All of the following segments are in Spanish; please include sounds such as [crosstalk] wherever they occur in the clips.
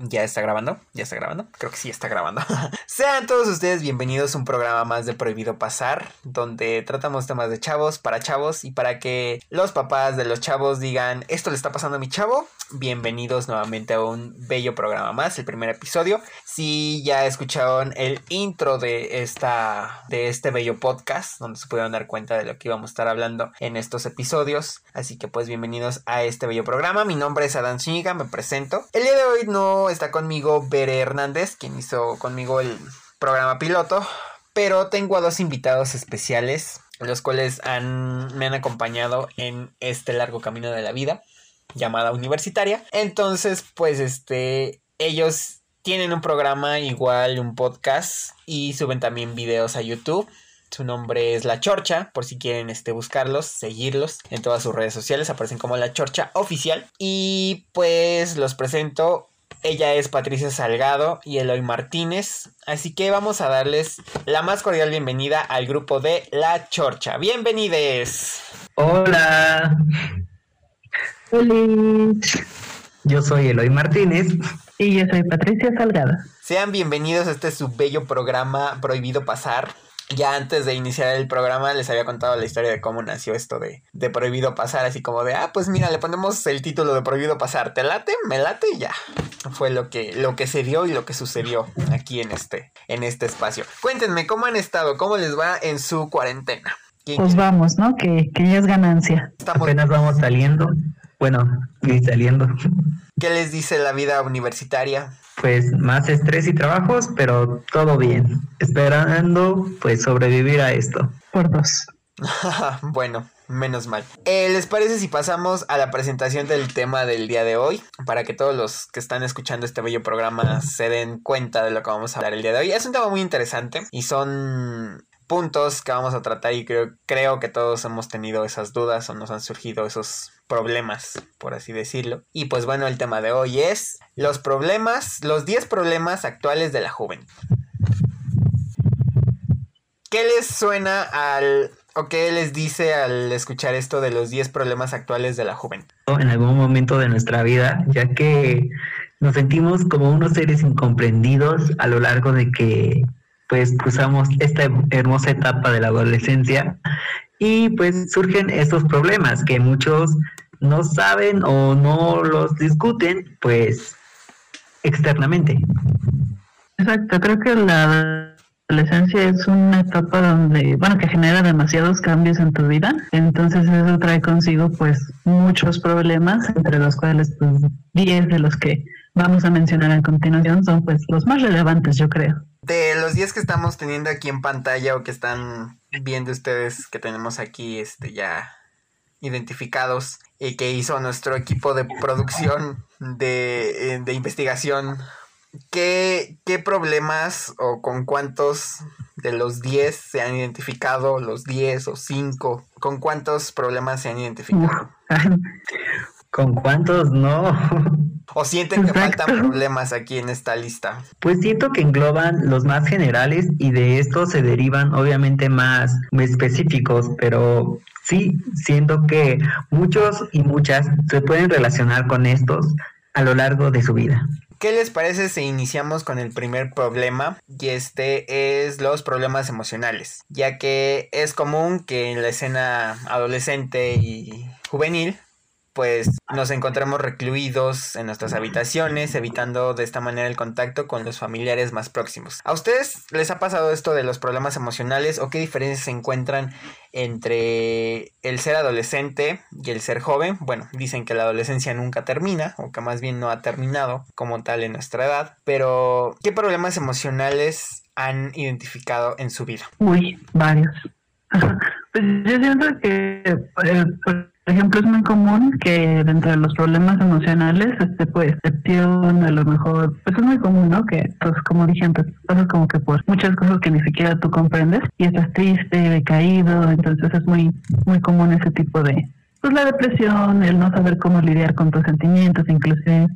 Ya está grabando, ya está grabando, creo que sí está grabando. [laughs] Sean todos ustedes bienvenidos a un programa más de Prohibido Pasar, donde tratamos temas de chavos para chavos y para que los papás de los chavos digan, esto le está pasando a mi chavo, bienvenidos nuevamente a un bello programa más, el primer episodio. Si ya escucharon el intro de esta de este bello podcast, donde se pudieron dar cuenta de lo que íbamos a estar hablando en estos episodios, así que pues bienvenidos a este bello programa. Mi nombre es Adán Zúñiga, me presento. El día de hoy no está conmigo Bere Hernández, quien hizo conmigo el programa piloto, pero tengo a dos invitados especiales, los cuales han, me han acompañado en este largo camino de la vida, llamada universitaria. Entonces, pues este, ellos tienen un programa igual, un podcast, y suben también videos a YouTube. Su nombre es La Chorcha, por si quieren este, buscarlos, seguirlos en todas sus redes sociales, aparecen como La Chorcha Oficial. Y pues los presento ella es Patricia Salgado y Eloy Martínez. Así que vamos a darles la más cordial bienvenida al grupo de La Chorcha. Bienvenides. Hola. Hola. Yo soy Eloy Martínez. Y yo soy Patricia Salgado. Sean bienvenidos a este su bello programa Prohibido Pasar. Ya antes de iniciar el programa les había contado la historia de cómo nació esto de, de Prohibido Pasar, así como de, ah, pues mira, le ponemos el título de Prohibido Pasar, ¿te late? Me late y ya. Fue lo que, lo que se dio y lo que sucedió aquí en este, en este espacio. Cuéntenme, ¿cómo han estado? ¿Cómo les va en su cuarentena? Pues vamos, ¿no? Que, que ya es ganancia. Estamos... Apenas vamos saliendo. Bueno, y saliendo. ¿Qué les dice la vida universitaria? Pues más estrés y trabajos, pero todo bien. Esperando pues sobrevivir a esto. Por dos. [laughs] bueno, menos mal. Eh, ¿Les parece si pasamos a la presentación del tema del día de hoy? Para que todos los que están escuchando este bello programa se den cuenta de lo que vamos a hablar el día de hoy. Es un tema muy interesante y son puntos que vamos a tratar y creo, creo que todos hemos tenido esas dudas o nos han surgido esos problemas, por así decirlo. Y pues bueno, el tema de hoy es los problemas, los 10 problemas actuales de la juventud. ¿Qué les suena al o qué les dice al escuchar esto de los 10 problemas actuales de la juventud? En algún momento de nuestra vida, ya que nos sentimos como unos seres incomprendidos a lo largo de que pues cruzamos esta hermosa etapa de la adolescencia y pues surgen estos problemas que muchos no saben o no los discuten pues externamente. Exacto, creo que la adolescencia es una etapa donde, bueno, que genera demasiados cambios en tu vida, entonces eso trae consigo pues muchos problemas, entre los cuales pues 10 de los que vamos a mencionar a continuación son pues los más relevantes, yo creo. De los 10 que estamos teniendo aquí en pantalla o que están viendo ustedes que tenemos aquí este ya identificados y que hizo nuestro equipo de producción de, eh, de investigación ¿Qué, ¿Qué problemas o con cuántos de los 10 se han identificado, los 10 o 5? ¿Con cuántos problemas se han identificado? ¿Con cuántos no? [laughs] ¿O sienten que faltan problemas aquí en esta lista? Pues siento que engloban los más generales y de estos se derivan obviamente más específicos, pero sí siento que muchos y muchas se pueden relacionar con estos a lo largo de su vida. ¿Qué les parece si iniciamos con el primer problema? Y este es los problemas emocionales, ya que es común que en la escena adolescente y juvenil pues nos encontramos recluidos en nuestras habitaciones, evitando de esta manera el contacto con los familiares más próximos. ¿A ustedes les ha pasado esto de los problemas emocionales o qué diferencias se encuentran entre el ser adolescente y el ser joven? Bueno, dicen que la adolescencia nunca termina o que más bien no ha terminado como tal en nuestra edad, pero ¿qué problemas emocionales han identificado en su vida? Uy, varios. [laughs] Pues yo siento que eh, por ejemplo, es muy común que dentro de los problemas emocionales, este, pues, depresión, a lo mejor, pues es muy común, ¿no? Que, pues, como dije antes, pasas como que por muchas cosas que ni siquiera tú comprendes y estás triste, decaído, entonces es muy, muy común ese tipo de, pues la depresión, el no saber cómo lidiar con tus sentimientos, inclusive.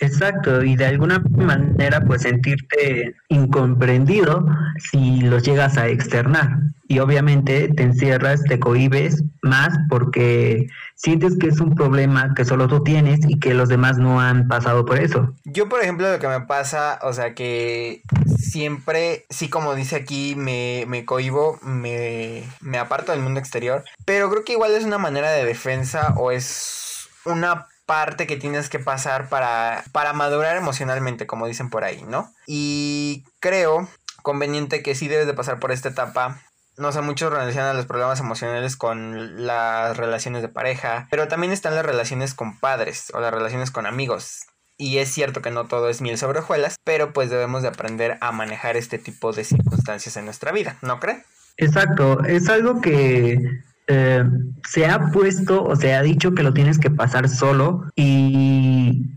Exacto, y de alguna manera pues sentirte incomprendido si los llegas a externar. y obviamente te encierras, te cohibes más porque sientes que es un problema que solo tú tienes y que los demás no han pasado por eso. Yo, por ejemplo, lo que me pasa, o sea, que siempre, sí, como dice aquí, me, me cohibo, me, me aparto del mundo exterior, pero creo que igual es una manera de defensa o es una parte que tienes que pasar para, para madurar emocionalmente, como dicen por ahí, ¿no? Y creo conveniente que sí debes de pasar por esta etapa no sé, muchos relacionan los problemas emocionales con las relaciones de pareja, pero también están las relaciones con padres o las relaciones con amigos. Y es cierto que no todo es miel sobre hojuelas, pero pues debemos de aprender a manejar este tipo de circunstancias en nuestra vida, ¿no cree? Exacto, es algo que eh, se ha puesto o se ha dicho que lo tienes que pasar solo y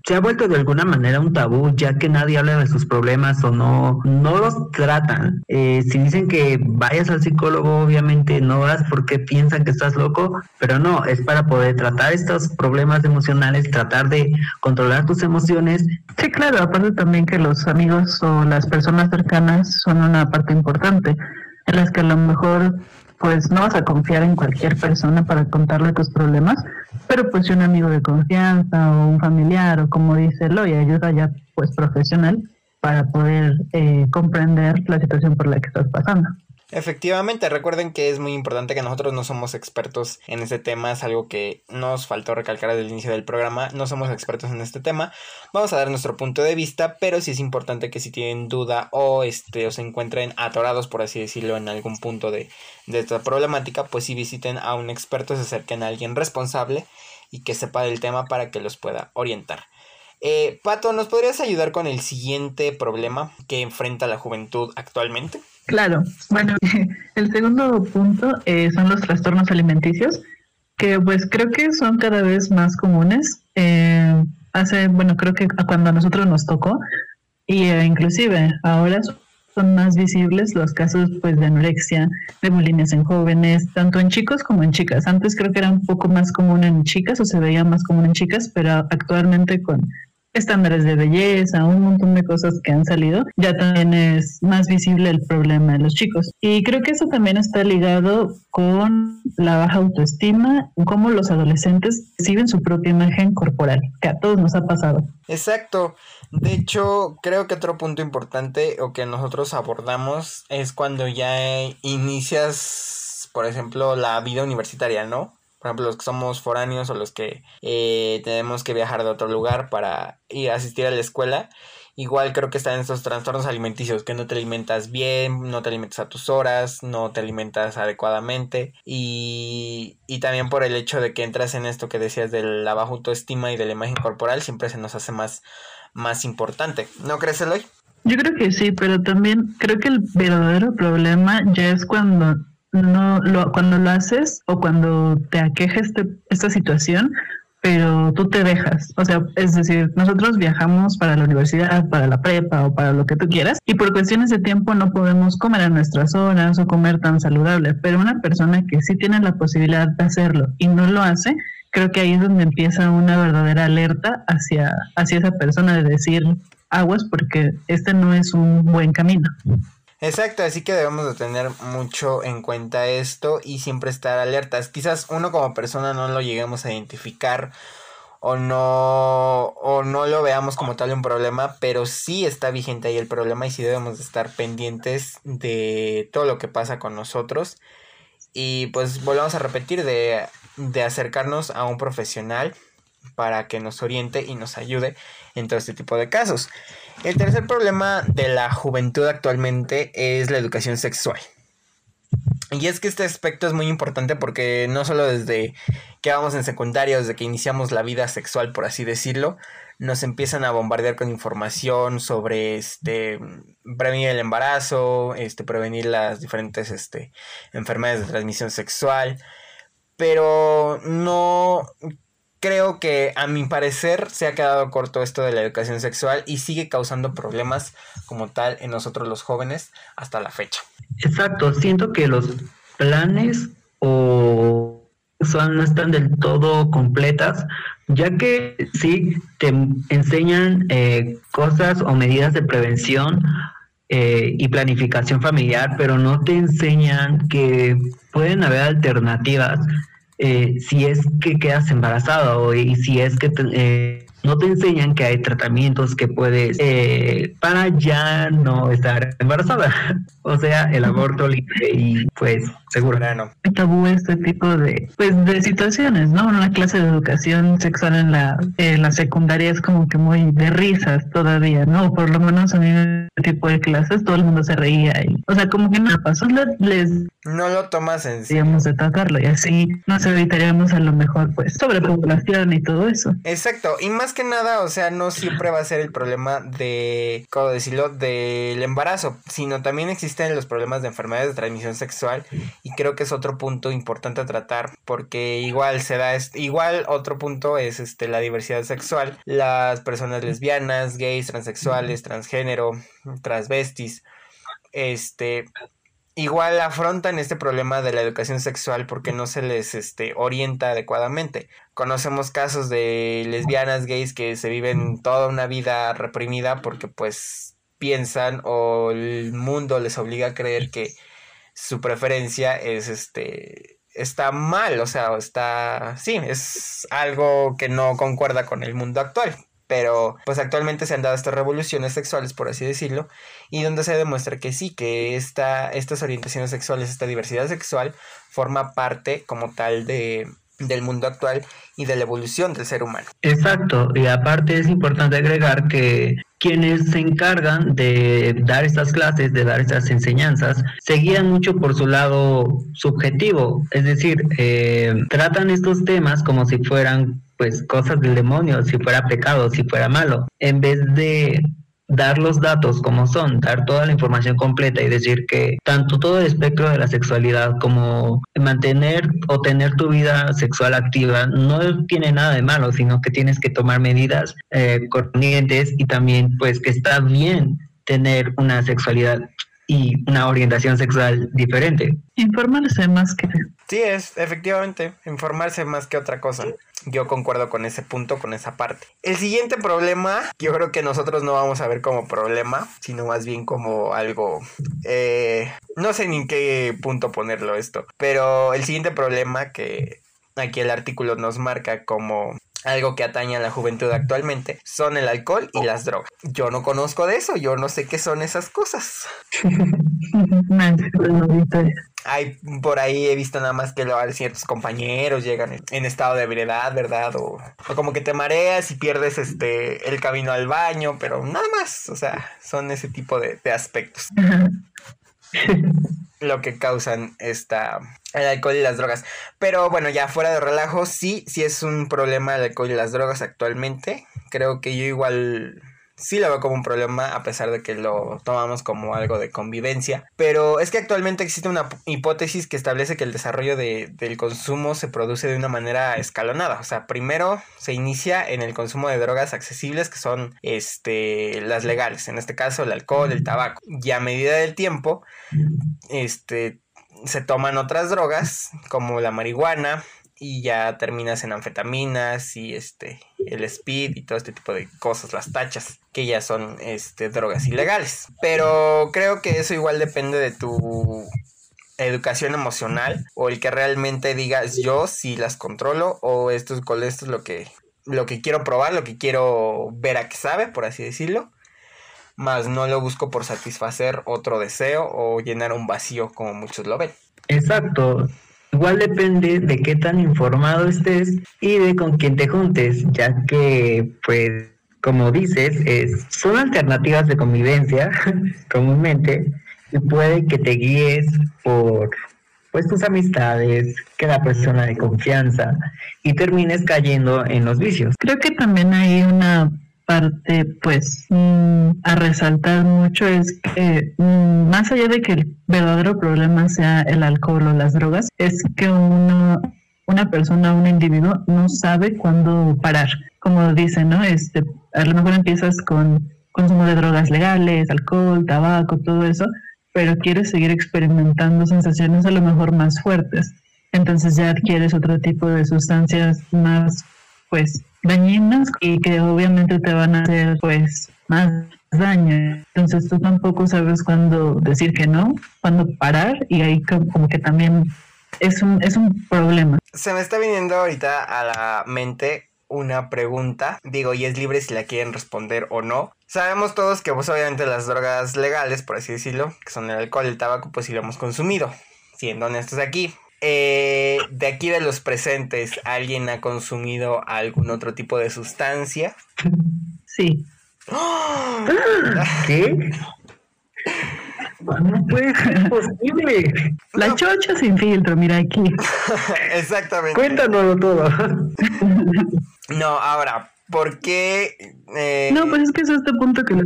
se ha vuelto de alguna manera un tabú ya que nadie habla de sus problemas o no, no los tratan. Eh, si dicen que vayas al psicólogo, obviamente no vas porque piensan que estás loco, pero no, es para poder tratar estos problemas emocionales, tratar de controlar tus emociones. Sí, claro, aparte también que los amigos o las personas cercanas son una parte importante en las que a lo mejor pues no vas a confiar en cualquier persona para contarle tus problemas, pero pues si un amigo de confianza o un familiar o como dice y ayuda ya pues profesional para poder eh, comprender la situación por la que estás pasando. Efectivamente, recuerden que es muy importante que nosotros no somos expertos en este tema, es algo que nos faltó recalcar desde el inicio del programa, no somos expertos en este tema, vamos a dar nuestro punto de vista, pero sí es importante que si tienen duda o este o se encuentren atorados, por así decirlo, en algún punto de, de esta problemática, pues si visiten a un experto, se acerquen a alguien responsable y que sepa del tema para que los pueda orientar. Eh, Pato, ¿nos podrías ayudar con el siguiente problema que enfrenta la juventud actualmente? Claro, bueno, [laughs] el segundo punto eh, son los trastornos alimenticios, que pues creo que son cada vez más comunes. Eh, hace, bueno, creo que cuando a nosotros nos tocó, y eh, inclusive ahora son más visibles los casos pues de anorexia, de bulimia en jóvenes, tanto en chicos como en chicas. Antes creo que era un poco más común en chicas o se veía más común en chicas, pero actualmente con estándares de belleza, un montón de cosas que han salido, ya también es más visible el problema de los chicos. Y creo que eso también está ligado con la baja autoestima, cómo los adolescentes reciben su propia imagen corporal, que a todos nos ha pasado. Exacto. De hecho, creo que otro punto importante o que nosotros abordamos es cuando ya inicias, por ejemplo, la vida universitaria, ¿no? Por ejemplo, los que somos foráneos o los que eh, tenemos que viajar de otro lugar para ir a asistir a la escuela. Igual creo que están estos trastornos alimenticios, que no te alimentas bien, no te alimentas a tus horas, no te alimentas adecuadamente. Y, y también por el hecho de que entras en esto que decías de la baja autoestima y de la imagen corporal, siempre se nos hace más, más importante. ¿No crees, Eloy? Yo creo que sí, pero también creo que el verdadero problema ya es cuando no lo, cuando lo haces o cuando te aqueja este, esta situación, pero tú te dejas. O sea, es decir, nosotros viajamos para la universidad, para la prepa o para lo que tú quieras, y por cuestiones de tiempo no podemos comer a nuestras horas o comer tan saludable, pero una persona que sí tiene la posibilidad de hacerlo y no lo hace, creo que ahí es donde empieza una verdadera alerta hacia, hacia esa persona de decir aguas porque este no es un buen camino. Exacto, así que debemos de tener mucho en cuenta esto y siempre estar alertas. Quizás uno como persona no lo lleguemos a identificar o no o no lo veamos como tal un problema, pero sí está vigente ahí el problema y sí debemos de estar pendientes de todo lo que pasa con nosotros. Y pues volvamos a repetir de, de acercarnos a un profesional para que nos oriente y nos ayude en todo este tipo de casos. El tercer problema de la juventud actualmente es la educación sexual. Y es que este aspecto es muy importante porque no solo desde que vamos en secundaria, desde que iniciamos la vida sexual, por así decirlo, nos empiezan a bombardear con información sobre este prevenir el embarazo, este prevenir las diferentes este, enfermedades de transmisión sexual, pero no creo que a mi parecer se ha quedado corto esto de la educación sexual y sigue causando problemas como tal en nosotros los jóvenes hasta la fecha. Exacto, siento que los planes o son, no están del todo completas, ya que sí te enseñan eh, cosas o medidas de prevención eh, y planificación familiar, pero no te enseñan que pueden haber alternativas eh, si es que quedas embarazada o y si es que eh, no te enseñan que hay tratamientos que puedes eh, para ya no estar embarazada. [laughs] o sea, el aborto libre y pues seguro. No. Tabú este tipo de pues de situaciones, ¿no? Una clase de educación sexual en la, en la secundaria es como que muy de risas todavía, ¿no? Por lo menos a mí en este tipo de clases todo el mundo se reía y, o sea, como que no pasó, les no lo tomas en serio. de tratarlo y así nos evitaríamos a lo mejor pues sobrepoblación y todo eso. Exacto, y más que nada, o sea, no siempre va a ser el problema de, ¿cómo decirlo?, del embarazo, sino también existen los problemas de enfermedades de transmisión sexual y creo que es otro punto importante a tratar porque igual se da, igual otro punto es este, la diversidad sexual, las personas lesbianas, gays, transexuales, transgénero, transvestis, este igual afrontan este problema de la educación sexual porque no se les este, orienta adecuadamente. Conocemos casos de lesbianas, gays que se viven toda una vida reprimida porque pues piensan o el mundo les obliga a creer que su preferencia es este está mal, o sea, está sí, es algo que no concuerda con el mundo actual. Pero pues actualmente se han dado estas revoluciones sexuales, por así decirlo, y donde se demuestra que sí, que esta, estas orientaciones sexuales, esta diversidad sexual, forma parte como tal de, del mundo actual y de la evolución del ser humano. Exacto, y aparte es importante agregar que quienes se encargan de dar estas clases, de dar estas enseñanzas, se guían mucho por su lado subjetivo, es decir, eh, tratan estos temas como si fueran pues cosas del demonio, si fuera pecado, si fuera malo, en vez de dar los datos como son, dar toda la información completa y decir que tanto todo el espectro de la sexualidad como mantener o tener tu vida sexual activa no tiene nada de malo, sino que tienes que tomar medidas eh, y también pues que está bien tener una sexualidad y una orientación sexual diferente. Informarse más que... Sí, es efectivamente, informarse más que otra cosa. Yo concuerdo con ese punto, con esa parte. El siguiente problema, yo creo que nosotros no vamos a ver como problema, sino más bien como algo... Eh, no sé ni en qué punto ponerlo esto, pero el siguiente problema que aquí el artículo nos marca como algo que atañe a la juventud actualmente son el alcohol y las drogas. Yo no conozco de eso, yo no sé qué son esas cosas. [laughs] Hay por ahí he visto nada más que lo, ciertos compañeros llegan en, estado de ebriedad, ¿verdad? O, como que te mareas y pierdes este el camino al baño, pero nada más, o sea, son ese tipo de, de aspectos. [laughs] lo que causan esta el alcohol y las drogas. Pero bueno, ya fuera de relajo, sí, sí es un problema el alcohol y las drogas actualmente. Creo que yo igual sí lo veo como un problema a pesar de que lo tomamos como algo de convivencia. Pero es que actualmente existe una hipótesis que establece que el desarrollo de, del consumo se produce de una manera escalonada. O sea, primero se inicia en el consumo de drogas accesibles que son este, las legales, en este caso el alcohol, el tabaco. Y a medida del tiempo, este, se toman otras drogas como la marihuana, y ya terminas en anfetaminas y este el speed y todo este tipo de cosas, las tachas, que ya son este drogas ilegales. Pero creo que eso igual depende de tu educación emocional o el que realmente digas yo si las controlo o esto es esto es lo que lo que quiero probar, lo que quiero ver a qué sabe, por así decirlo. Más no lo busco por satisfacer otro deseo o llenar un vacío como muchos lo ven. Exacto. Igual depende de qué tan informado estés y de con quién te juntes, ya que, pues, como dices, es, son alternativas de convivencia [laughs] comúnmente y puede que te guíes por pues tus amistades, que la persona de confianza y termines cayendo en los vicios. Creo que también hay una parte pues mm, a resaltar mucho es que mm, más allá de que el verdadero problema sea el alcohol o las drogas, es que uno, una persona, un individuo no sabe cuándo parar. Como dicen, ¿no? Este, a lo mejor empiezas con consumo de drogas legales, alcohol, tabaco, todo eso, pero quieres seguir experimentando sensaciones a lo mejor más fuertes. Entonces ya adquieres otro tipo de sustancias más, pues, dañinas y que obviamente te van a hacer pues más daña. Entonces tú tampoco sabes cuándo decir que no, cuándo parar y ahí como que también es un, es un problema. Se me está viniendo ahorita a la mente una pregunta, digo, y es libre si la quieren responder o no. Sabemos todos que pues obviamente las drogas legales, por así decirlo, que son el alcohol y el tabaco, pues sí lo hemos consumido. Siendo honestos aquí, eh, de aquí de los presentes, ¿alguien ha consumido algún otro tipo de sustancia? Sí. ¿Qué? No puede ser posible. La chocha sin filtro, mira aquí. [laughs] Exactamente. Cuéntanoslo todo. no, ahora, ¿por qué? Eh... No, pues es que es este punto que les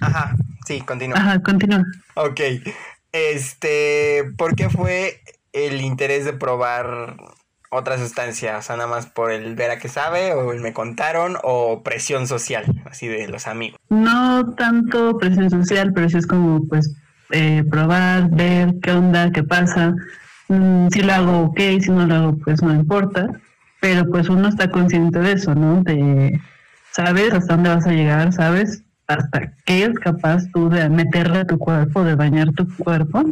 Ajá, sí, continúa. Ajá, continúa. Ok. Este, ¿por qué fue el interés de probar otra sustancia? O sea, nada más por el ver a qué sabe, o el me contaron, o presión social, así de los amigos. No tanto presión social, pero sí es como, pues, eh, probar, ver qué onda, qué pasa. Mm, si lo hago, ok, si no lo hago, pues no importa. Pero pues uno está consciente de eso, ¿no? De, sabes hasta dónde vas a llegar, sabes hasta qué es capaz tú de meterle a tu cuerpo, de bañar tu cuerpo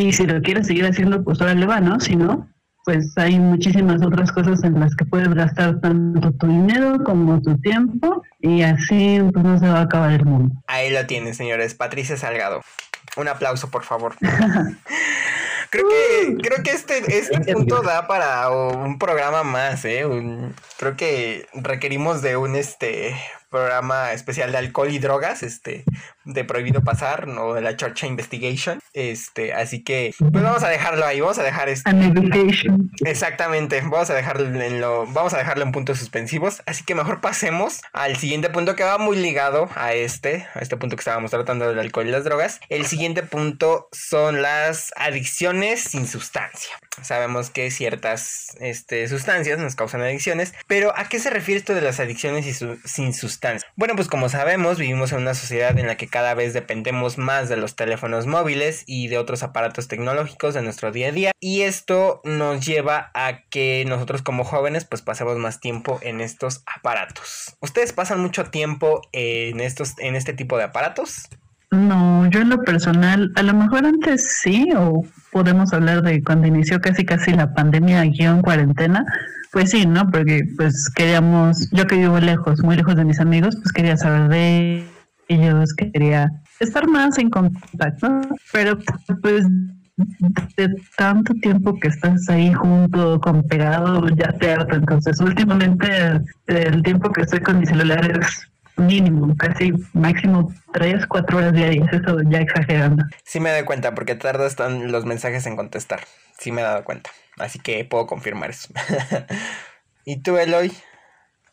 y si lo quieres seguir haciendo, pues ahora le va, ¿no? Si no, pues hay muchísimas otras cosas en las que puedes gastar tanto tu dinero como tu tiempo y así pues no se va a acabar el mundo. Ahí lo tienen, señores. Patricia Salgado. Un aplauso, por favor. [laughs] creo que creo que este, este punto da para un programa más, ¿eh? creo que requerimos de un este programa especial de alcohol y drogas, este, de prohibido pasar, no de la Church Investigation, este, así que, pues vamos a dejarlo ahí, vamos a dejar esto. Exactamente, vamos a dejarlo en lo, vamos a dejarlo en puntos suspensivos, así que mejor pasemos al siguiente punto que va muy ligado a este, a este punto que estábamos tratando del alcohol y las drogas. El siguiente punto son las adicciones sin sustancia. Sabemos que ciertas este, sustancias nos causan adicciones, pero ¿a qué se refiere esto de las adicciones sin sustancia? Bueno, pues como sabemos, vivimos en una sociedad en la que cada vez dependemos más de los teléfonos móviles y de otros aparatos tecnológicos de nuestro día a día, y esto nos lleva a que nosotros como jóvenes pues pasemos más tiempo en estos aparatos. ¿Ustedes pasan mucho tiempo en estos en este tipo de aparatos? No, yo en lo personal, a lo mejor antes sí, o podemos hablar de cuando inició casi casi la pandemia guion cuarentena, pues sí, ¿no? Porque pues queríamos, yo que vivo lejos, muy lejos de mis amigos, pues quería saber de ellos, quería estar más en contacto, pero pues de tanto tiempo que estás ahí junto, con pegado, ya te harta. Entonces, últimamente el tiempo que estoy con mi celular es mínimo, casi máximo 3, 4 horas diarias, eso ya exagerando. Sí me doy cuenta, porque tardas están los mensajes en contestar. Sí me he dado cuenta. Así que puedo confirmar eso. [laughs] ¿Y tú, Eloy?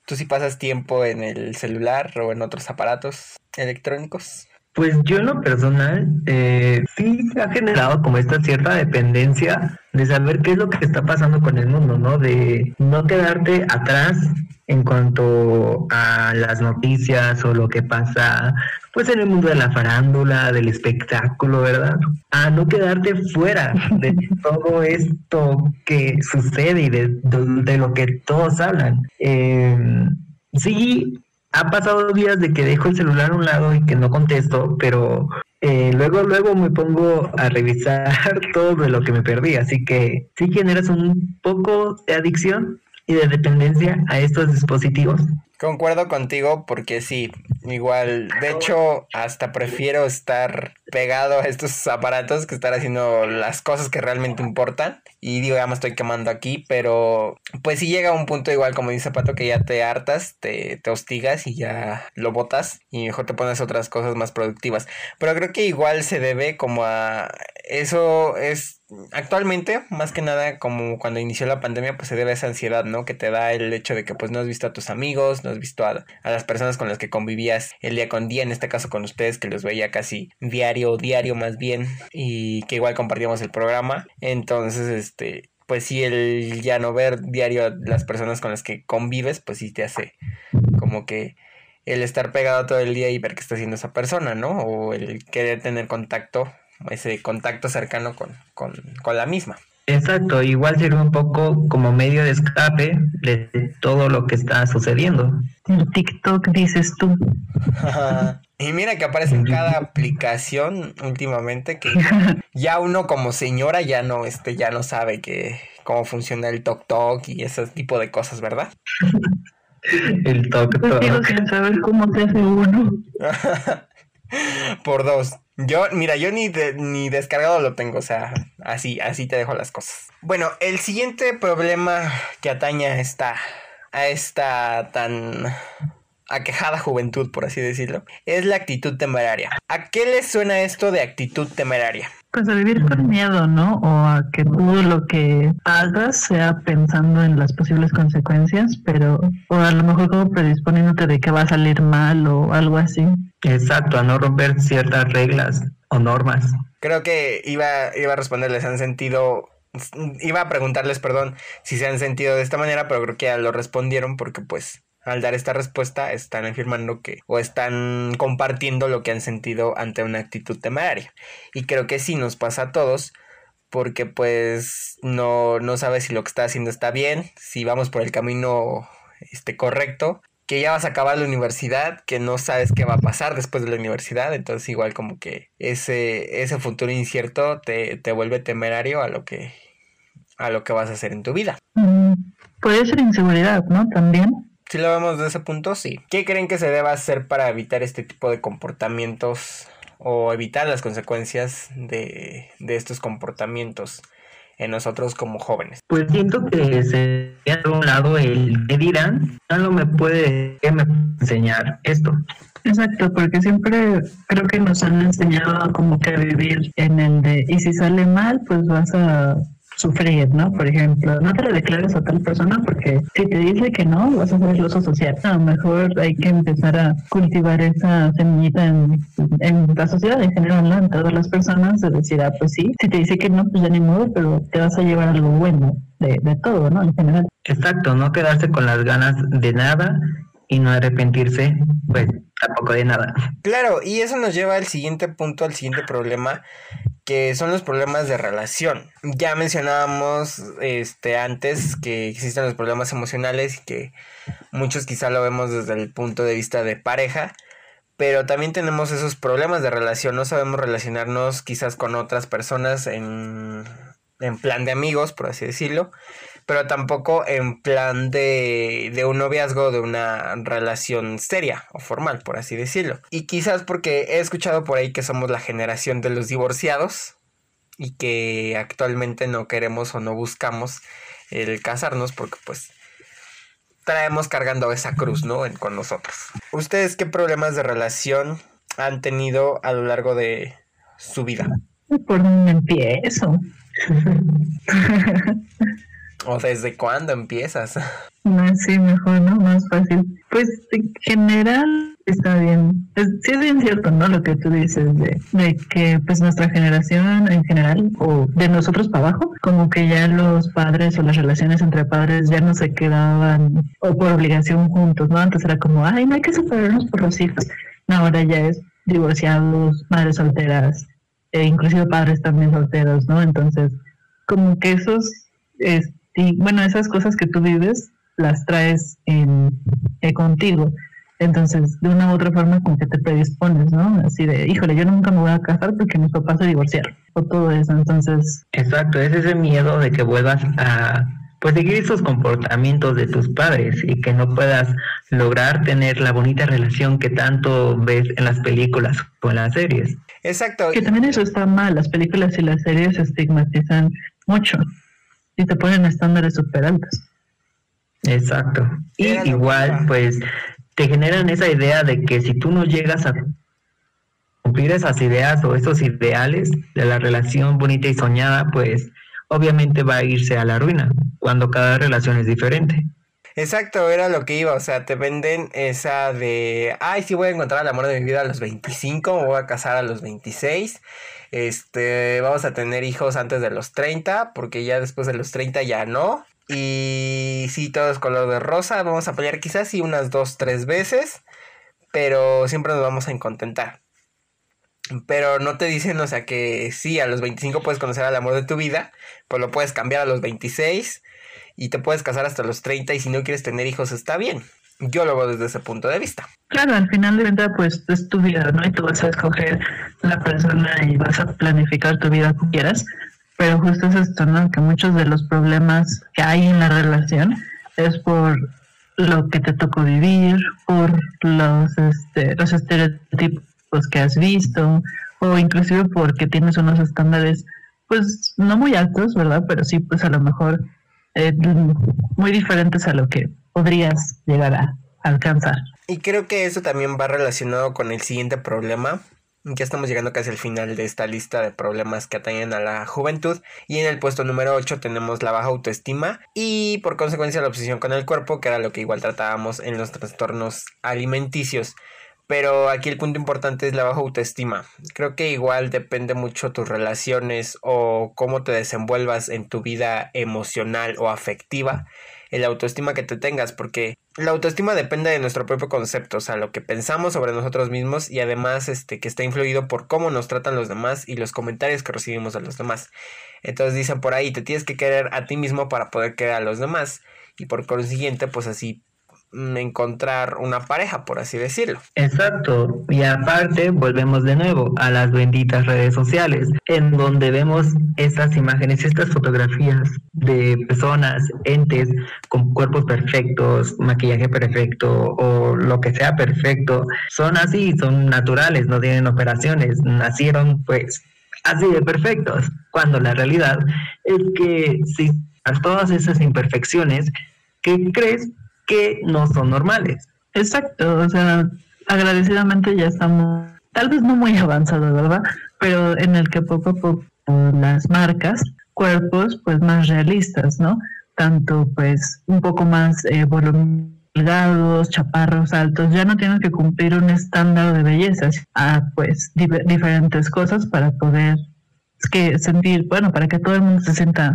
¿Tú sí pasas tiempo en el celular o en otros aparatos electrónicos? Pues yo en lo personal eh, sí ha generado como esta cierta dependencia de saber qué es lo que está pasando con el mundo, ¿no? De no quedarte atrás en cuanto a las noticias o lo que pasa pues en el mundo de la farándula, del espectáculo, ¿verdad? A no quedarte fuera de [laughs] todo esto que sucede y de, lo que todos hablan. Eh, sí, ha pasado días de que dejo el celular a un lado y que no contesto, pero eh, luego, luego me pongo a revisar [laughs] todo de lo que me perdí, así que sí generas un poco de adicción y de dependencia a estos dispositivos. Concuerdo contigo porque sí, igual, de hecho, hasta prefiero estar pegado a estos aparatos que estar haciendo las cosas que realmente importan. Y digo, ya me estoy quemando aquí, pero pues si llega un punto igual como dice Pato que ya te hartas, te, te hostigas y ya lo botas y mejor te pones otras cosas más productivas. Pero creo que igual se debe como a... Eso es actualmente, más que nada, como cuando inició la pandemia, pues se debe a esa ansiedad, ¿no? Que te da el hecho de que pues no has visto a tus amigos, no has visto a, las personas con las que convivías el día con día, en este caso con ustedes, que los veía casi diario, diario más bien, y que igual compartíamos el programa. Entonces, este, pues sí, el ya no ver diario a las personas con las que convives, pues sí te hace como que el estar pegado todo el día y ver qué está haciendo esa persona, ¿no? O el querer tener contacto ese contacto cercano con, con, con la misma. Exacto, igual sirve un poco como medio de escape de todo lo que está sucediendo. El TikTok dices tú. [laughs] y mira que aparece en cada aplicación últimamente que [laughs] ya uno como señora ya no, este, ya no sabe que cómo funciona el TokTok y ese tipo de cosas, ¿verdad? [laughs] el TokTok. Pues sin saber cómo se hace uno. Por dos. Yo, mira, yo ni, ni descargado lo tengo, o sea, así, así te dejo las cosas. Bueno, el siguiente problema que atañe a esta, a esta tan aquejada juventud, por así decirlo, es la actitud temeraria. ¿A qué le suena esto de actitud temeraria? Pues a vivir con miedo, ¿no? O a que todo lo que hagas sea pensando en las posibles consecuencias, pero, o a lo mejor como predisponiéndote de que va a salir mal o algo así. Exacto, a no romper ciertas reglas o normas. Creo que iba, iba a responderles, han sentido iba a preguntarles, perdón, si se han sentido de esta manera, pero creo que ya lo respondieron porque pues al dar esta respuesta están afirmando que o están compartiendo lo que han sentido ante una actitud temeraria. Y creo que sí nos pasa a todos porque pues no, no sabes si lo que está haciendo está bien, si vamos por el camino este, correcto, que ya vas a acabar la universidad, que no sabes qué va a pasar después de la universidad, entonces igual como que ese, ese futuro incierto te, te vuelve temerario a lo que a lo que vas a hacer en tu vida. Mm, puede ser inseguridad, ¿no? También. Si lo vemos de ese punto, sí. ¿Qué creen que se deba hacer para evitar este tipo de comportamientos o evitar las consecuencias de, estos comportamientos en nosotros como jóvenes? Pues siento que se de un lado el que dirán, no me puede me enseñar esto. Exacto, porque siempre creo que nos han enseñado como que a vivir en el de, y si sale mal, pues vas a sufrir, ¿no? Por ejemplo, no te lo declares a tal persona porque si te dice que no, vas a ser el oso social. A lo mejor hay que empezar a cultivar esa semillita en, la sociedad en general, ¿no? En todas las personas, de decir, ah, pues sí, si te dice que no, pues ya ni modo, pero te vas a llevar algo bueno de, de todo, ¿no? En general. Exacto, no quedarse con las ganas de nada y no arrepentirse, pues tampoco de nada. Claro, y eso nos lleva al siguiente punto, al siguiente problema, que son los problemas de relación. Ya mencionábamos este antes que existen los problemas emocionales y que muchos quizá lo vemos desde el punto de vista de pareja, pero también tenemos esos problemas de relación, no sabemos relacionarnos quizás con otras personas en, en plan de amigos, por así decirlo, pero tampoco en plan de, de un noviazgo, de una relación seria o formal, por así decirlo. Y quizás porque he escuchado por ahí que somos la generación de los divorciados y que actualmente no queremos o no buscamos el casarnos porque pues traemos cargando esa cruz, ¿no? con nosotros. ¿Ustedes qué problemas de relación han tenido a lo largo de su vida? Por dónde empiezo. [laughs] ¿O desde cuándo empiezas? sí, mejor, ¿no? Más fácil. Pues en general está bien. sí es bien cierto, ¿no? Lo que tú dices de, de que pues nuestra generación en general, o de nosotros para abajo, como que ya los padres o las relaciones entre padres ya no se quedaban o por obligación juntos, ¿no? Antes era como, ay, no hay que separarnos por los hijos. No, ahora ya es divorciados, madres solteras, e inclusive padres también solteros, ¿no? Entonces, como que esos... Es, y bueno, esas cosas que tú vives las traes en, eh, contigo. Entonces, de una u otra forma, como que te predispones, ¿no? Así de, híjole, yo nunca me voy a casar porque mis papás se divorciaron. O todo eso, entonces... Exacto, es ese miedo de que vuelvas a pues seguir esos comportamientos de tus padres y que no puedas lograr tener la bonita relación que tanto ves en las películas o en las series. Exacto. Que también eso está mal, las películas y las series estigmatizan mucho y te ponen estándares súper altos. Exacto. Y igual, pues, te generan esa idea de que si tú no llegas a cumplir esas ideas o esos ideales de la relación bonita y soñada, pues obviamente va a irse a la ruina cuando cada relación es diferente. Exacto, era lo que iba, o sea, te venden esa de, ay, sí voy a encontrar el amor de mi vida a los 25, me voy a casar a los 26, este, vamos a tener hijos antes de los 30, porque ya después de los 30 ya no. Y sí, todo es color de rosa, vamos a pelear quizás sí unas dos, tres veces, pero siempre nos vamos a contentar. Pero no te dicen, o sea, que sí, a los 25 puedes conocer al amor de tu vida, pues lo puedes cambiar a los 26 y te puedes casar hasta los 30 y si no quieres tener hijos está bien. Yo lo veo desde ese punto de vista. Claro, al final de cuentas, pues es tu vida, ¿no? Y tú vas a escoger la persona y vas a planificar tu vida como quieras. Pero justo es esto, ¿no? Que muchos de los problemas que hay en la relación es por lo que te tocó vivir, por los, este, los estereotipos que has visto, o inclusive porque tienes unos estándares, pues no muy altos, ¿verdad? Pero sí, pues a lo mejor eh, muy diferentes a lo que podrías llegar a alcanzar. Y creo que eso también va relacionado con el siguiente problema. Ya estamos llegando casi al final de esta lista de problemas que atañen a la juventud. Y en el puesto número 8 tenemos la baja autoestima y por consecuencia la obsesión con el cuerpo, que era lo que igual tratábamos en los trastornos alimenticios. Pero aquí el punto importante es la baja autoestima. Creo que igual depende mucho tus relaciones o cómo te desenvuelvas en tu vida emocional o afectiva el autoestima que te tengas, porque la autoestima depende de nuestro propio concepto, o sea, lo que pensamos sobre nosotros mismos y además este que está influido por cómo nos tratan los demás y los comentarios que recibimos de los demás. Entonces dicen por ahí, te tienes que querer a ti mismo para poder querer a los demás y por consiguiente, pues así encontrar una pareja, por así decirlo. Exacto. Y aparte, volvemos de nuevo a las benditas redes sociales, en donde vemos estas imágenes, estas fotografías de personas, entes con cuerpos perfectos, maquillaje perfecto o lo que sea perfecto. Son así, son naturales, no tienen operaciones, nacieron pues así de perfectos, cuando la realidad es que si todas esas imperfecciones, ¿qué crees? Que no son normales. Exacto, o sea, agradecidamente ya estamos, tal vez no muy avanzados, ¿verdad? Pero en el que poco a poco las marcas, cuerpos pues más realistas, ¿no? Tanto pues un poco más eh, chaparros, altos, ya no tienen que cumplir un estándar de belleza, a pues diferentes cosas para poder que sentir, bueno, para que todo el mundo se sienta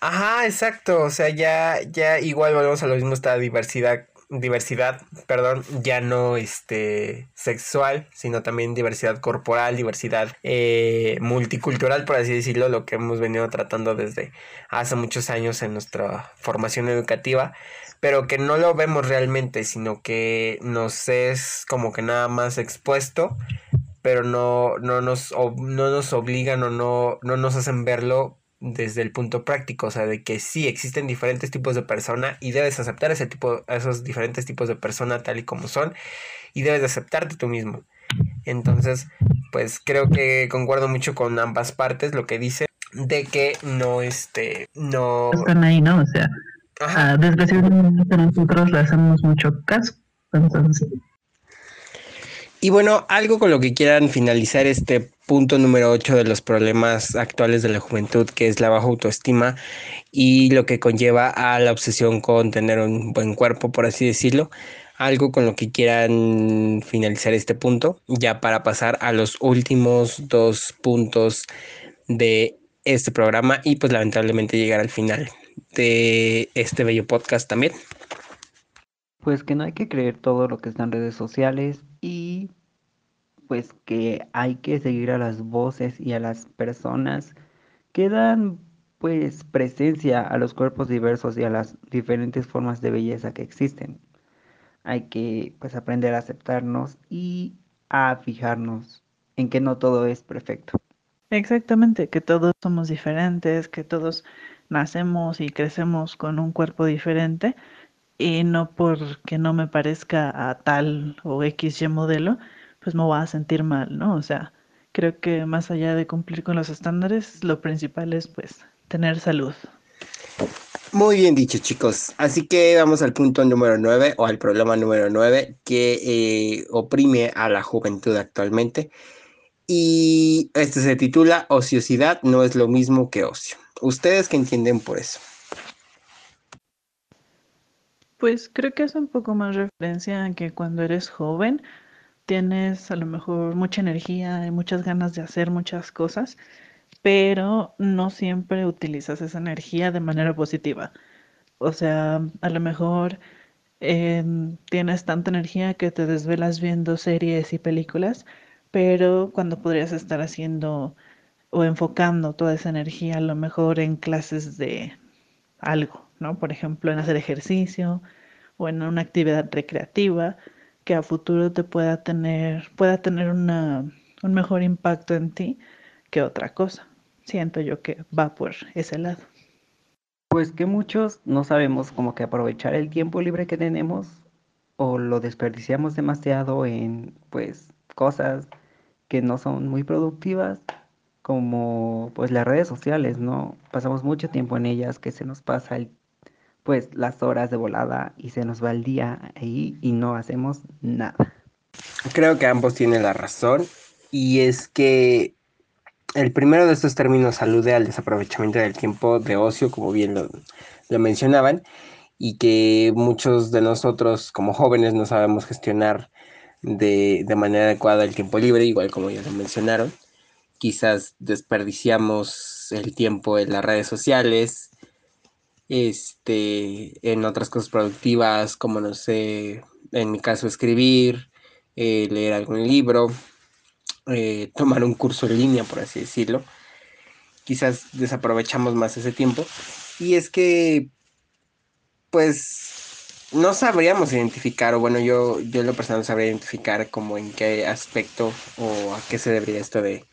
Ajá, exacto, o sea, ya, ya igual volvemos a lo mismo, esta diversidad, diversidad, perdón, ya no este sexual, sino también diversidad corporal, diversidad eh, multicultural, por así decirlo, lo que hemos venido tratando desde hace muchos años en nuestra formación educativa pero que no lo vemos realmente, sino que nos es como que nada más expuesto pero no, no, nos, no nos obligan o no, no nos hacen verlo desde el punto práctico, o sea, de que sí existen diferentes tipos de persona y debes aceptar ese tipo, esos diferentes tipos de persona tal y como son y debes de aceptarte tú mismo. Entonces, pues creo que concuerdo mucho con ambas partes lo que dice de que no este no están ahí, ¿no? O sea, ah, desgraciadamente nosotros le hacemos mucho caso. Entonces, y bueno, algo con lo que quieran finalizar este punto número 8 de los problemas actuales de la juventud, que es la baja autoestima y lo que conlleva a la obsesión con tener un buen cuerpo, por así decirlo. Algo con lo que quieran finalizar este punto, ya para pasar a los últimos dos puntos de este programa y pues lamentablemente llegar al final de este bello podcast también. Pues que no hay que creer todo lo que está en redes sociales y pues que hay que seguir a las voces y a las personas que dan pues presencia a los cuerpos diversos y a las diferentes formas de belleza que existen. Hay que pues aprender a aceptarnos y a fijarnos en que no todo es perfecto. Exactamente, que todos somos diferentes, que todos nacemos y crecemos con un cuerpo diferente y no porque no me parezca a tal o XY modelo, pues me voy a sentir mal, ¿no? O sea, creo que más allá de cumplir con los estándares, lo principal es pues tener salud. Muy bien dicho, chicos. Así que vamos al punto número 9 o al problema número 9 que eh, oprime a la juventud actualmente. Y este se titula Ociosidad no es lo mismo que ocio. ¿Ustedes qué entienden por eso? Pues creo que es un poco más referencia a que cuando eres joven tienes a lo mejor mucha energía y muchas ganas de hacer muchas cosas, pero no siempre utilizas esa energía de manera positiva. O sea, a lo mejor em, tienes tanta energía que te desvelas viendo series y películas, pero cuando podrías estar haciendo o enfocando toda esa energía a lo mejor en clases de algo, ¿no? Por ejemplo, en hacer ejercicio o en una actividad recreativa que a futuro te pueda tener, pueda tener una, un mejor impacto en ti que otra cosa. Siento yo que va por ese lado. Pues que muchos no sabemos como que aprovechar el tiempo libre que tenemos o lo desperdiciamos demasiado en pues cosas que no son muy productivas como pues las redes sociales, ¿no? Pasamos mucho tiempo en ellas que se nos pasa el, pues las horas de volada y se nos va el día ahí y no hacemos nada. Creo que ambos tienen la razón y es que el primero de estos términos alude al desaprovechamiento del tiempo de ocio, como bien lo, mencionaban, y que muchos de nosotros como jóvenes no sabemos gestionar de, manera adecuada el tiempo libre, igual como ya lo mencionaron. Quizás desperdiciamos el tiempo en las redes sociales, este, en otras cosas productivas, como no sé, en mi caso escribir, eh, leer algún libro, eh, tomar un curso en línea, por así decirlo. Quizás desaprovechamos más ese tiempo. Y es que, pues, no sabríamos identificar, o bueno, yo, yo en lo personal sabría identificar como en qué aspecto o a qué se debería esto de,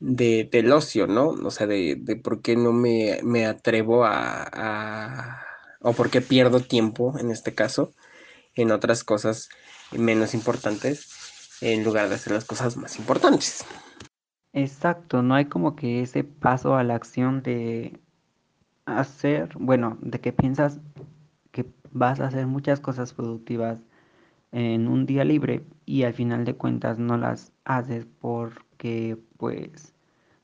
de del ocio, ¿no? O sea, de, de por qué no me, me atrevo a, a, o por qué pierdo tiempo, en este caso, en otras cosas menos importantes en lugar de hacer las cosas más importantes. Exacto, no hay como que ese paso a la acción de hacer, bueno, de que piensas que vas a hacer muchas cosas productivas en un día libre y al final de cuentas no las haces porque pues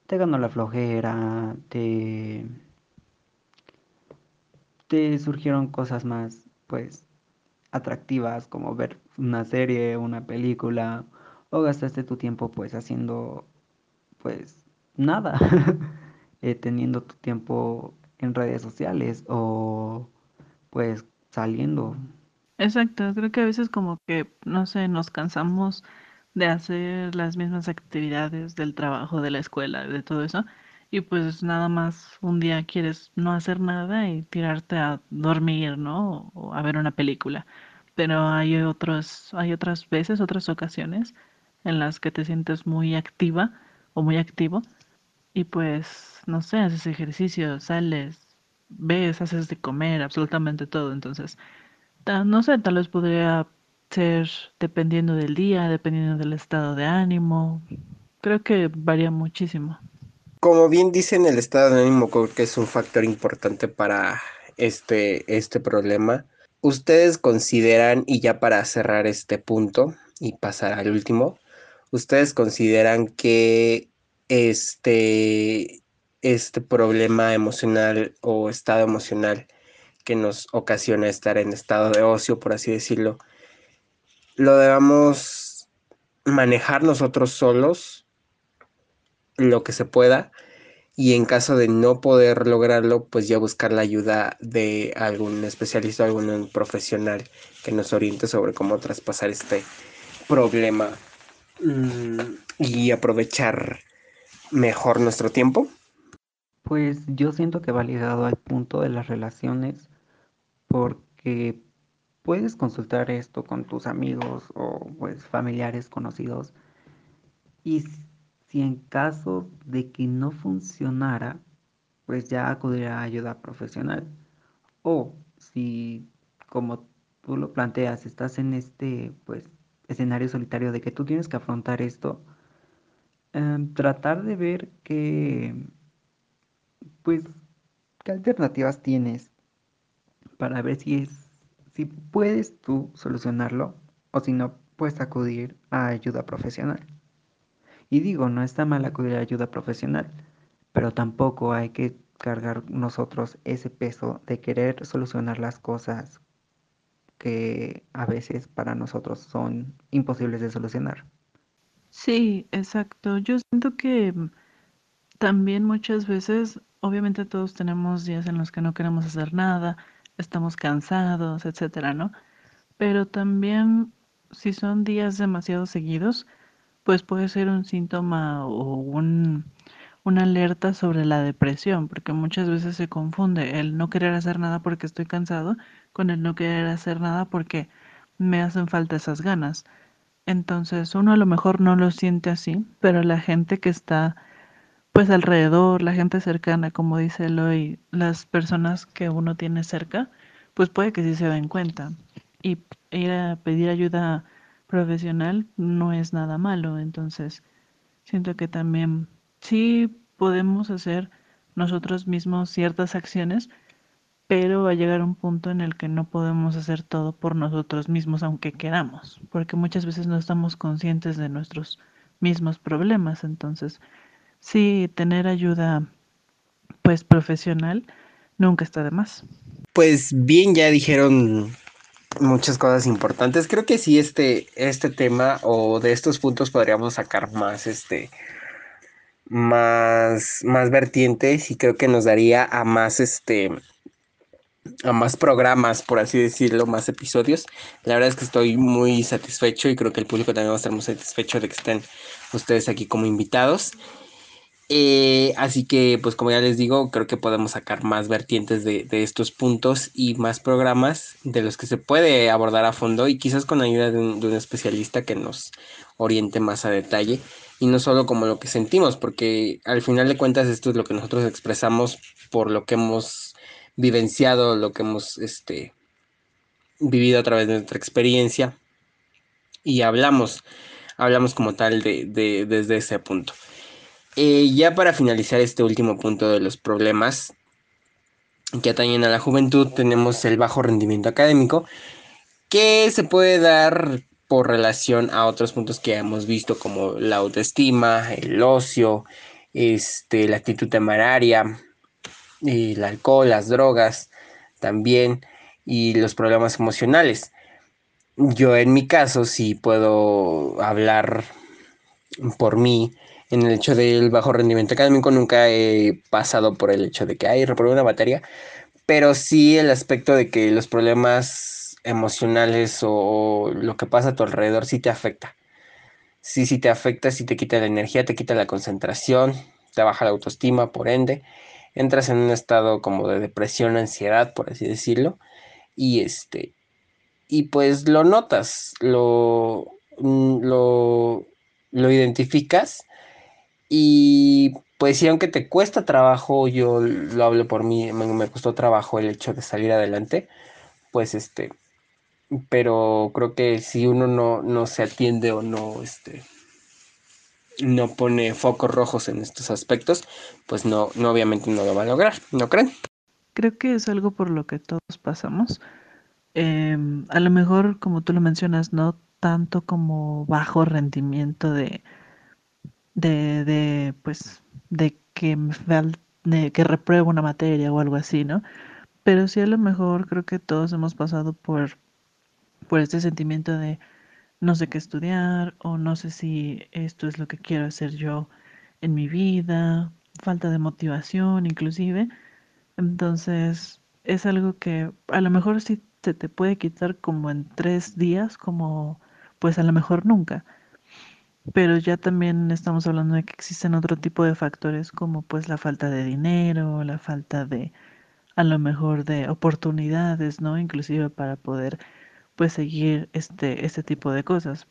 te ganó la flojera, te, te surgieron cosas más pues atractivas como ver una serie, una película, o gastaste tu tiempo pues haciendo pues nada, [laughs] eh, teniendo tu tiempo en redes sociales o pues saliendo. Exacto, creo que a veces como que, no sé, nos cansamos de hacer las mismas actividades del trabajo, de la escuela, de todo eso, y pues nada más un día quieres no hacer nada y tirarte a dormir, ¿no? O a ver una película. Pero hay otros, hay otras veces, otras ocasiones en las que te sientes muy activa o muy activo y pues, no sé, haces ejercicio, sales, ves, haces de comer, absolutamente todo. Entonces, no sé, tal vez podría ser dependiendo del día, dependiendo del estado de ánimo. Creo que varía muchísimo. Como bien dicen, el estado de ánimo creo que es un factor importante para este, este problema. ¿Ustedes consideran, y ya para cerrar este punto y pasar al último, ¿ustedes consideran que este, este problema emocional o estado emocional que nos ocasiona estar en estado de ocio, por así decirlo, lo debamos manejar nosotros solos lo que se pueda y en caso de no poder lograrlo, pues ya buscar la ayuda de algún especialista, algún profesional que nos oriente sobre cómo traspasar este problema mm, y aprovechar mejor nuestro tiempo. Pues yo siento que va ligado al punto de las relaciones porque puedes consultar esto con tus amigos o pues familiares conocidos y si en caso de que no funcionara, pues ya acudir a ayuda profesional. O si, como tú lo planteas, estás en este pues escenario solitario de que tú tienes que afrontar esto, em, tratar de ver qué, pues, qué alternativas tienes para ver si es, si puedes tú solucionarlo o si no, puedes acudir a ayuda profesional. Y digo, no está mal acudir a ayuda profesional, pero tampoco hay que cargar nosotros ese peso de querer solucionar las cosas que a veces para nosotros son imposibles de solucionar. Sí, exacto. Yo siento que también muchas veces, obviamente todos tenemos días en los que no queremos hacer nada, estamos cansados, etcétera, ¿no? Pero también si son días demasiado seguidos, pues puede ser un síntoma o un, una alerta sobre la depresión, porque muchas veces se confunde el no querer hacer nada porque estoy cansado con el no querer hacer nada porque me hacen falta esas ganas. Entonces uno a lo mejor no lo siente así, pero la gente que está pues alrededor, la gente cercana, como dice Eloy, las personas que uno tiene cerca, pues puede que sí se den cuenta. Y ir a pedir ayuda profesional no es nada malo. Entonces, siento que también sí podemos hacer nosotros mismos ciertas acciones, pero va a llegar un punto en el que no podemos hacer todo por nosotros mismos aunque queramos, porque muchas veces no estamos conscientes de nuestros mismos problemas. Entonces, sí, tener ayuda pues profesional nunca está de más. Pues bien, ya dijeron muchas cosas importantes. Creo que sí, este, este tema o de estos puntos podríamos sacar más, este, más, más vertientes y creo que nos daría a más, este, a más programas, por así decirlo, más episodios. La verdad es que estoy muy satisfecho y creo que el público también va a estar muy satisfecho de que estén ustedes aquí como invitados. Eh, así que, pues como ya les digo, creo que podemos sacar más vertientes de, estos puntos y más programas de los que se puede abordar a fondo y quizás con ayuda de un, especialista que nos oriente más a detalle y no solo como lo que sentimos, porque al final de cuentas esto es lo que nosotros expresamos por lo que hemos vivenciado, lo que hemos este, vivido a través de nuestra experiencia y hablamos, hablamos como tal de desde ese punto. Eh, ya para finalizar este último punto de los problemas que atañen a la juventud, tenemos el bajo rendimiento académico, que se puede dar por relación a otros puntos que hemos visto como la autoestima, el ocio, este, la actitud temeraria, el alcohol, las drogas también y los problemas emocionales. Yo en mi caso sí puedo hablar por mí en el hecho del bajo rendimiento académico nunca he pasado por el hecho de que, hay reprobé una materia, pero sí el aspecto de que los problemas emocionales o lo que pasa a tu alrededor sí te afecta. Sí, sí te afecta, sí te quita la energía, te quita la concentración, te baja la autoestima, por ende, entras en un estado como de depresión, ansiedad, por así decirlo, y este, y pues lo notas, lo, mm, lo, lo identificas y pues sí, aunque te cuesta trabajo, yo lo hablo por mí, me, costó trabajo el hecho de salir adelante, pues este, pero creo que si uno no, no se atiende o no, este, no pone focos rojos en estos aspectos, pues no, no obviamente no lo va a lograr, ¿no creen? Creo que es algo por lo que todos pasamos. Em, a lo mejor, como tú lo mencionas, no tanto como bajo rendimiento de de, de pues, de que me que repruebo una materia o algo así, ¿no? Pero sí a lo mejor creo que todos hemos pasado por, por este sentimiento de no sé qué estudiar o no sé si esto es lo que quiero hacer yo en mi vida, falta de motivación inclusive. Entonces es algo que a lo mejor sí se te puede quitar como en tres días, como pues a lo mejor nunca pero ya también estamos hablando de que existen otro tipo de factores como pues la falta de dinero, la falta de a lo mejor de oportunidades, ¿no? Inclusive para poder pues seguir este este tipo de cosas.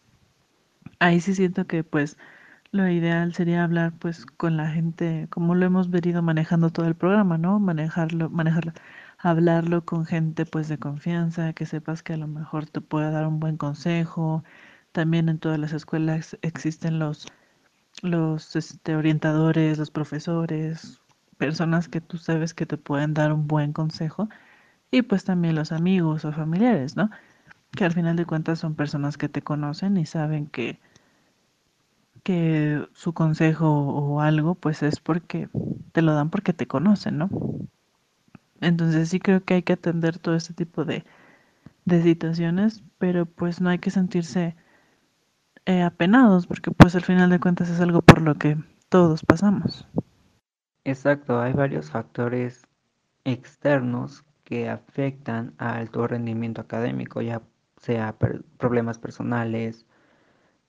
Ahí sí siento que pues lo ideal sería hablar pues con la gente como lo hemos venido manejando todo el programa, ¿no? Manejarlo, manejarlo, hablarlo con gente pues de confianza, que sepas que a lo mejor te pueda dar un buen consejo, también en todas las escuelas existen los, los este, orientadores, los profesores, personas que tú sabes que te pueden dar un buen consejo y pues también los amigos o familiares, ¿no? Que al final de cuentas son personas que te conocen y saben que, que su consejo o algo pues es porque te lo dan porque te conocen, ¿no? Entonces sí creo que hay que atender todo este tipo de, de situaciones, pero pues no hay que sentirse eh, apenados, porque pues al final de cuentas es algo por lo que todos pasamos. Exacto, hay varios factores externos que afectan al tu rendimiento académico, ya sea problemas personales,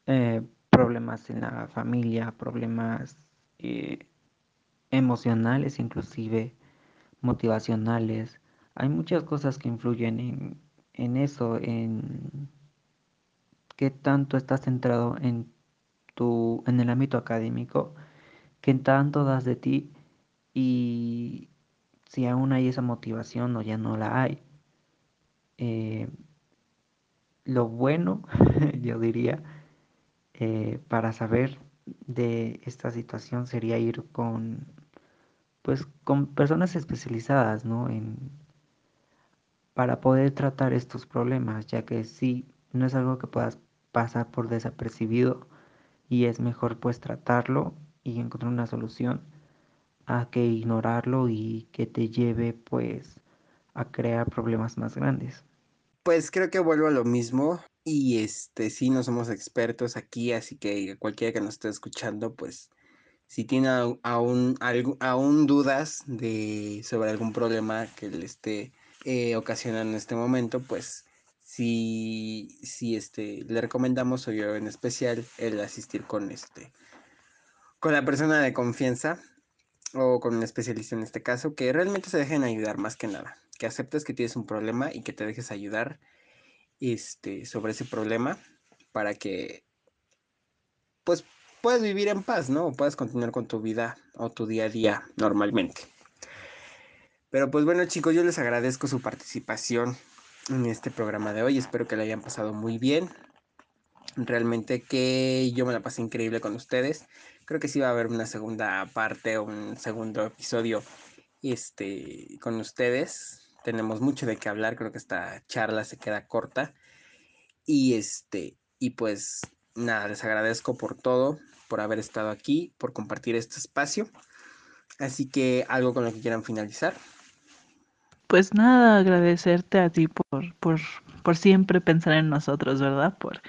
eh, problemas en la familia, problemas eh, emocionales inclusive, motivacionales. Hay muchas cosas que influyen en, en eso, en qué tanto estás centrado en tu, en el ámbito académico, qué tanto das de ti y si aún hay esa motivación o ya no la hay. Eh, lo bueno, [laughs] yo diría, eh, para saber de esta situación sería ir con, pues, con personas especializadas, ¿no? En, para poder tratar estos problemas, ya que sí, no es algo que puedas pasar por desapercibido y es mejor pues tratarlo y encontrar una solución a que ignorarlo y que te lleve pues a crear problemas más grandes. Pues creo que vuelvo a lo mismo y este sí no somos expertos aquí, así que cualquiera que nos esté escuchando, pues si tiene aún, aún dudas de sobre algún problema que le esté eh, ocasionando en este momento, pues sí, sí este, le recomendamos, o yo en especial, el asistir con este con la persona de confianza o con un especialista en este caso, que realmente se dejen ayudar más que nada que aceptes que tienes un problema y que te dejes ayudar este, sobre ese problema para que pues puedas vivir en paz, ¿no? O puedas continuar con tu vida o tu día a día normalmente. Pero pues bueno chicos, yo les agradezco su participación en este programa de hoy. Espero que lo hayan pasado muy bien. Realmente que yo me la pasé increíble con ustedes. Creo que sí va a haber una segunda parte o un segundo episodio este, con ustedes tenemos mucho de qué hablar, creo que esta charla se queda corta. Y este, y pues nada, les agradezco por todo, por haber estado aquí, por compartir este espacio. Así que algo con lo que quieran finalizar. Pues nada, agradecerte a ti por, por, por siempre pensar en nosotros, ¿verdad? Por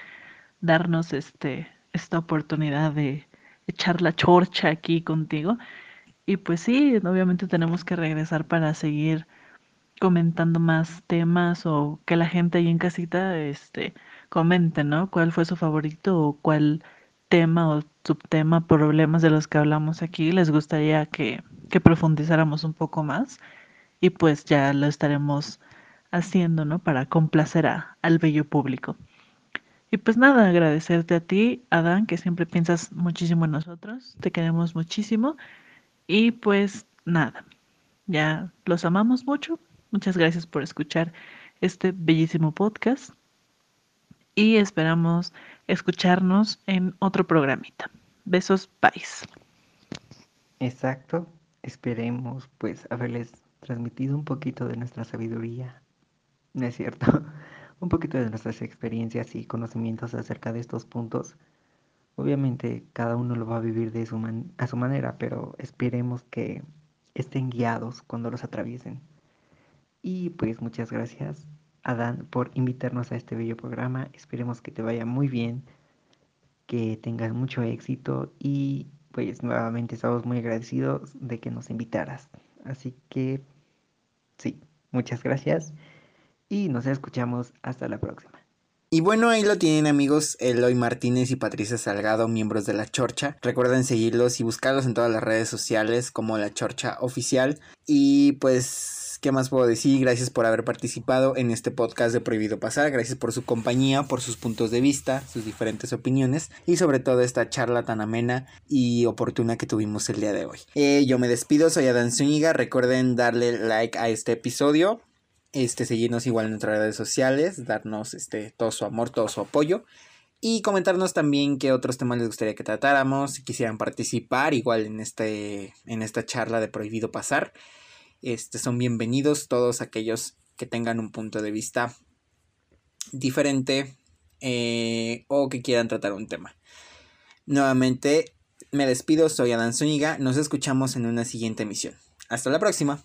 darnos este, esta oportunidad de echar la chorcha aquí contigo. Y pues sí, obviamente tenemos que regresar para seguir comentando más temas o que la gente ahí en casita este comente, ¿no? ¿Cuál fue su favorito o cuál tema o subtema, problemas de los que hablamos aquí les gustaría que, que profundizáramos un poco más? Y pues ya lo estaremos haciendo, ¿no? Para complacer a, al bello público. Y pues nada, agradecerte a ti, Adán, que siempre piensas muchísimo en nosotros, te queremos muchísimo. Y pues nada, ya los amamos mucho Muchas gracias por escuchar este bellísimo podcast y esperamos escucharnos en otro programita. Besos, bye. Exacto, esperemos pues haberles transmitido un poquito de nuestra sabiduría, ¿no es cierto? [laughs] un poquito de nuestras experiencias y conocimientos acerca de estos puntos. Obviamente cada uno lo va a vivir de su a su manera, pero esperemos que estén guiados cuando los atraviesen. Y pues muchas gracias, Adán, por invitarnos a este bello programa. Esperemos que te vaya muy bien, que tengas mucho éxito y pues nuevamente estamos muy agradecidos de que nos invitaras. Así que sí, muchas gracias y nos escuchamos hasta la próxima. Y bueno, ahí lo tienen amigos, Eloy Martínez y Patricia Salgado, miembros de La Chorcha. Recuerden seguirlos y buscarlos en todas las redes sociales como La Chorcha Oficial. Y pues, ¿qué más puedo decir? Gracias por haber participado en este podcast de Prohibido Pasar. Gracias por su compañía, por sus puntos de vista, sus diferentes opiniones y sobre todo esta charla tan amena y oportuna que tuvimos el día de hoy. Eh, yo me despido, soy Adán Zúñiga. Recuerden darle like a este episodio este, seguirnos igual en nuestras redes sociales, darnos este, todo su amor, todo su apoyo. Y comentarnos también qué otros temas les gustaría que tratáramos, si quisieran participar igual en, este, en esta charla de Prohibido Pasar. Este, son bienvenidos todos aquellos que tengan un punto de vista diferente eh, o que quieran tratar un tema. Nuevamente me despido, soy Adán Zúñiga, nos escuchamos en una siguiente emisión. Hasta la próxima.